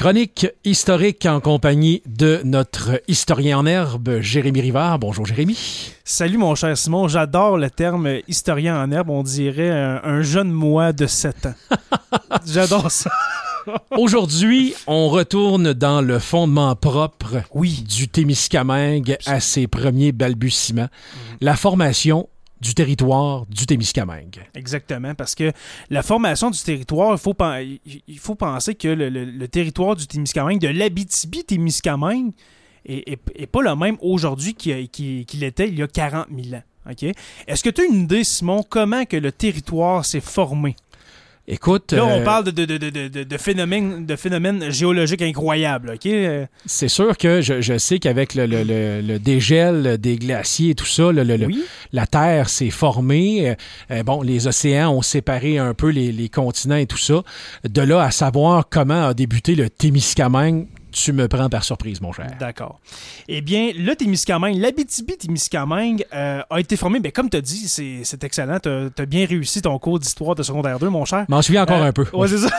Chronique historique en compagnie de notre historien en herbe, Jérémy Rivard. Bonjour Jérémy. Salut mon cher Simon, j'adore le terme historien en herbe, on dirait un, un jeune moi de 7 ans. j'adore ça. Aujourd'hui, on retourne dans le fondement propre Oui. du Témiscamingue à ses premiers balbutiements, la formation du territoire du Témiscamingue. Exactement, parce que la formation du territoire, il faut, il faut penser que le, territoire du Témiscamingue, de l'Abitibi-Témiscamingue, est, est- pas le même aujourd'hui qu'il était il y a 40 000 ans. Est-ce que tu as une idée, Simon, comment que le territoire s'est formé? Écoute, Là, euh, on parle de, de, de, de, phénomènes, de phénomènes géologiques incroyables. OK? Euh, c'est sûr que je, je sais qu'avec le, le- le- le dégel des glaciers et tout ça, le- le- le- oui. la Terre s'est formée. Euh, euh, bon, les océans ont séparé un peu les, les continents et tout ça. De là à savoir comment a débuté le Témiscamingue, tu me prends par surprise, mon cher. D'accord. Eh bien, le Témiscamingue, l'Abitibi-Témiscamingue euh, a été formé, ben, comme tu as dit, c'est excellent. Tu as, bien réussi ton cours d'histoire de secondaire 2, mon cher. M'en souviens encore Euh, un peu. Ouais, c'est ça.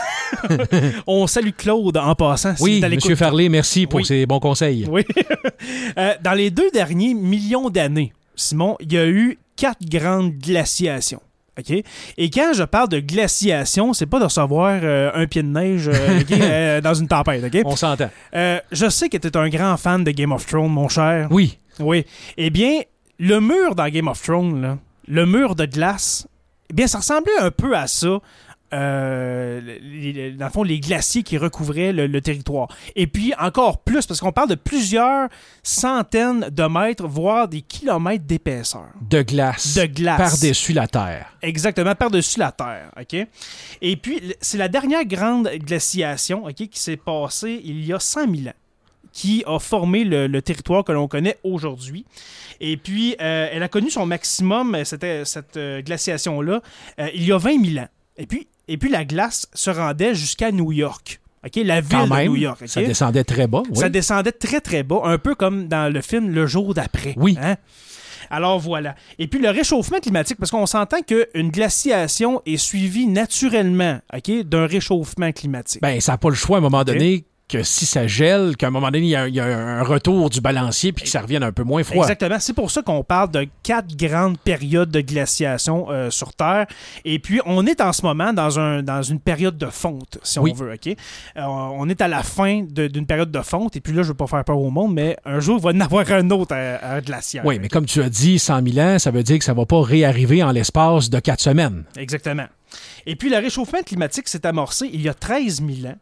On salue Claude en passant. s'il Oui. Farley, merci pour Oui. ces bons conseils. Oui. Euh, dans les deux derniers millions d'années, Simon, il y a eu quatre grandes glaciations. OK? Et quand je parle de glaciation, c'est pas de recevoir euh, un pied de neige euh, euh, dans une tempête. OK? On s'entend. Euh, je sais que tu es un grand fan de Game of Thrones, mon cher. Oui, Oui. Eh bien, le mur dans Game of Thrones, là, le mur de glace, eh bien, ça ressemblait un peu à ça. Euh, les- dans le fond, les glaciers qui recouvraient le, le territoire. Et puis, encore plus, parce qu'on parle de plusieurs centaines de mètres, voire des kilomètres d'épaisseur. de glace. De glace. Par-dessus la Terre. Exactement, par-dessus la Terre. OK? Et puis, c'est la dernière grande glaciation OK, qui s'est passée il y a 100 000 ans, qui a formé le, le territoire que l'on connaît aujourd'hui. Et puis, euh, elle a connu son maximum, euh, cette euh, glaciation-là, euh, il y a 20 000 ans. Et puis, et puis la glace se rendait jusqu'à New York. OK? La ville Quand de New York. Ça descendait très bas. oui. Ça descendait très très bas, un peu comme dans le film Le jour d'après. Oui. Hein? Alors voilà. Et puis le réchauffement climatique, parce qu'on s'entend qu'une glaciation est suivie naturellement ok, d'un réchauffement climatique. Ben, ça n'a pas le choix à un moment donné que si ça gèle, qu'à un moment donné, il y, a- il y a un retour du balancier puis que ça revienne un peu moins froid. Exactement. C'est pour ça qu'on parle de quatre grandes périodes de glaciation euh, sur Terre. Et puis, on est en ce moment dans, un, dans une période de fonte, si Oui. on veut. OK? Euh, on est à la fin d'une période de fonte. Et puis là, je ne veux pas faire peur au monde, mais un jour, il va y en avoir un autre à, à glaciaire. Oui, mais comme tu as dit, 100 000 ans, ça veut dire que ça va pas réarriver en l'espace de quatre semaines. Exactement. Et puis, le réchauffement climatique s'est amorcé il y a 13 000 ans.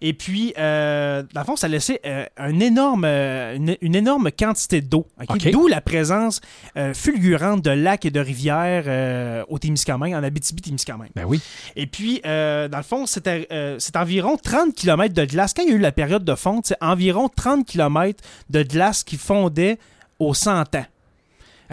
Et puis, euh, dans le fond, ça a laissé euh, un énorme, euh, une, une énorme quantité d'eau. D'où la présence euh, fulgurante de lacs et de rivières au Témiscamingue, en Abitibi-Témiscamingue. Ben oui. Et puis, dans le fond, c'était c'est environ 30 km de glace. Quand il y a eu la période de fonte, c'est environ 30 km de glace qui fondait au 100 ans.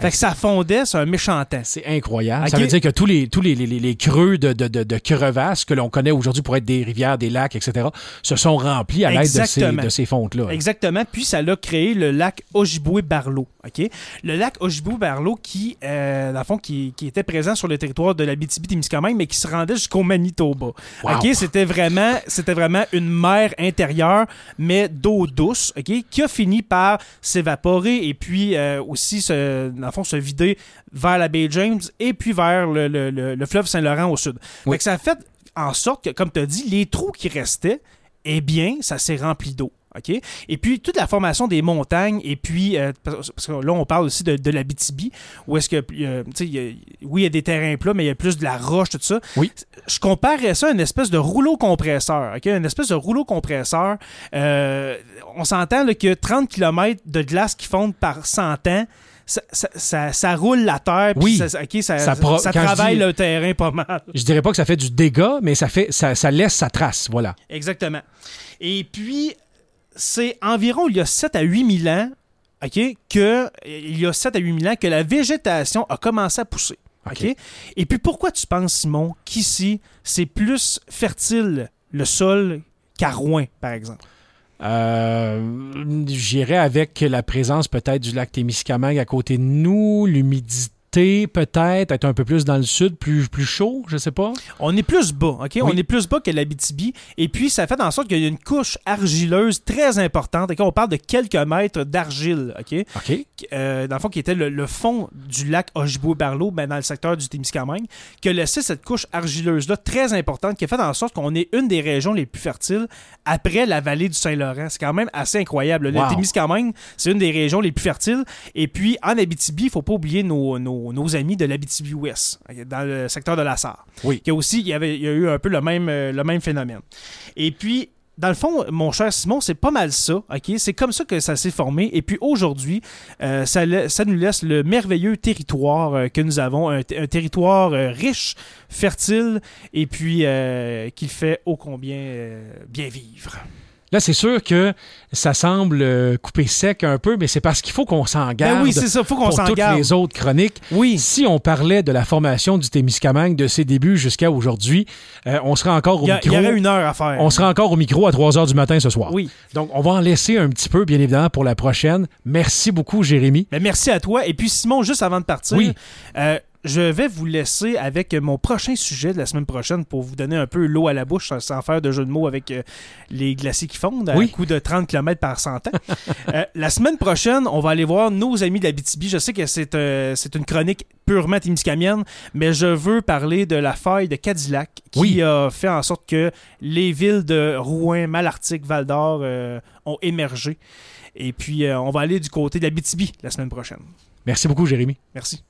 Fait que ça fondait sur un méchant temps. C'est incroyable. Ça veut dire que tous les, tous les, les, les creux de, de, de, de crevasses que l'on connaît aujourd'hui pour être des rivières, des lacs, etc., se sont remplis à l'aide de ces, de ces fontes-là. Exactement. Puis ça l'a créé le lac Ojibwe-Barlow. OK? Le lac Ojibwe-Barlow qui, euh, dans le fond, qui, qui était présent sur le territoire de l'Abitibi-Témiscamingue, mais qui se rendait jusqu'au Manitoba. Wow. OK? C'était vraiment, c'était vraiment une mer intérieure, mais d'eau douce, OK? Qui a fini par s'évaporer et puis euh, aussi, se, dans le fond, se vider vers la baie James et puis vers le, le- le- le fleuve Saint-Laurent au sud. Oui. Fait que ça a fait en sorte que, comme tu as dit, les trous qui restaient, eh bien, ça s'est rempli d'eau. OK? Et puis, toute la formation des montagnes, et puis, euh, parce parce que là, on parle aussi de, de la BTB, où est-ce que, euh, tu sais, oui, il y a des terrains plats, mais il y a plus de la roche, tout ça. Oui. Je comparerais ça à une espèce de rouleau compresseur. OK? Une espèce de rouleau compresseur. Euh, on s'entend que 30 km de glace qui fondent par 100 ans, ça, ça- ça- ça roule la terre, puis Oui. ça, ça, pro- travaille dis- le terrain pas mal. Je dirais pas que ça fait du dégât, mais ça, fait, ça laisse sa trace. Voilà. Exactement. Et puis, c'est environ il y a 7 à 8 000 ans, OK, que, il y a 7 à 8 000 ans que la végétation a commencé à pousser. OK? OK? Et puis, pourquoi tu penses, Simon, qu'ici, c'est plus fertile le sol qu'à Rouen, par exemple? Euh, J'irais avec la présence peut-être du lac Témiscamingue à côté de nous, l'humidité peut-être être un peu plus dans le sud, plus, plus chaud, je sais pas. On est plus bas, OK? On est plus bas que l'Abitibi. Et puis, ça fait en sorte qu'il y a une couche argileuse très importante. On parle de quelques mètres d'argile, OK? OK. Euh, dans le fond, qui était le, fond du lac Ojibwe-Barlow, ben, dans le secteur du Témiscamingue, qui a laissé cette couche argileuse-là très importante, qui a fait en sorte qu'on est une des régions les plus fertiles après la vallée du Saint-Laurent. C'est quand même assez incroyable. Le Témiscamingue, c'est une des régions les plus fertiles. Et puis, en Abitibi, il ne faut pas oublier nos, nos, amis de l'Abitibi-Ouest, dans le secteur de la Sarre. Oui. Qui a aussi, il y, avait, il y a eu un peu le même, euh, le même phénomène. Et puis, dans le fond, mon cher Simon, c'est pas mal ça. ok? C'est comme ça que ça s'est formé. Et puis aujourd'hui, euh, ça, ça, nous laisse le merveilleux territoire euh, que nous avons, un, territoire riche, fertile, et puis qui fait ô combien bien vivre. Là, c'est sûr que ça semble euh, couper sec un peu, mais c'est parce qu'il faut qu'on s'en ben garde. oui, c'est ça, faut qu'on s'en toutes les autres chroniques. Oui. Si on parlait de la formation du Témiscamingue de ses débuts jusqu'à aujourd'hui, euh, on serait encore au micro. Il y aurait une heure à faire. On sera encore au micro à 3 heures du matin ce soir. Oui. Donc, on va en laisser un petit peu, bien évidemment, pour la prochaine. Merci beaucoup, Jérémy. Ben, merci à toi. Et puis, Simon, juste avant de partir, oui. Euh, je vais vous laisser avec mon prochain sujet de la semaine prochaine pour vous donner un peu l'eau à la bouche sans faire de jeu de mots avec euh, les glaciers qui fondent à un coup de 30 km par 100 ans. Euh, la semaine prochaine, on va aller voir nos amis de la BTB. Je sais que c'est euh, une chronique purement témiscamienne, mais je veux parler de la faille de Cadillac qui a fait en sorte que les villes de Rouen, Malartic, Val-d'Or ont émergé. Et puis, on va aller du côté de la BTB la semaine prochaine. Merci beaucoup, Jérémy. Merci.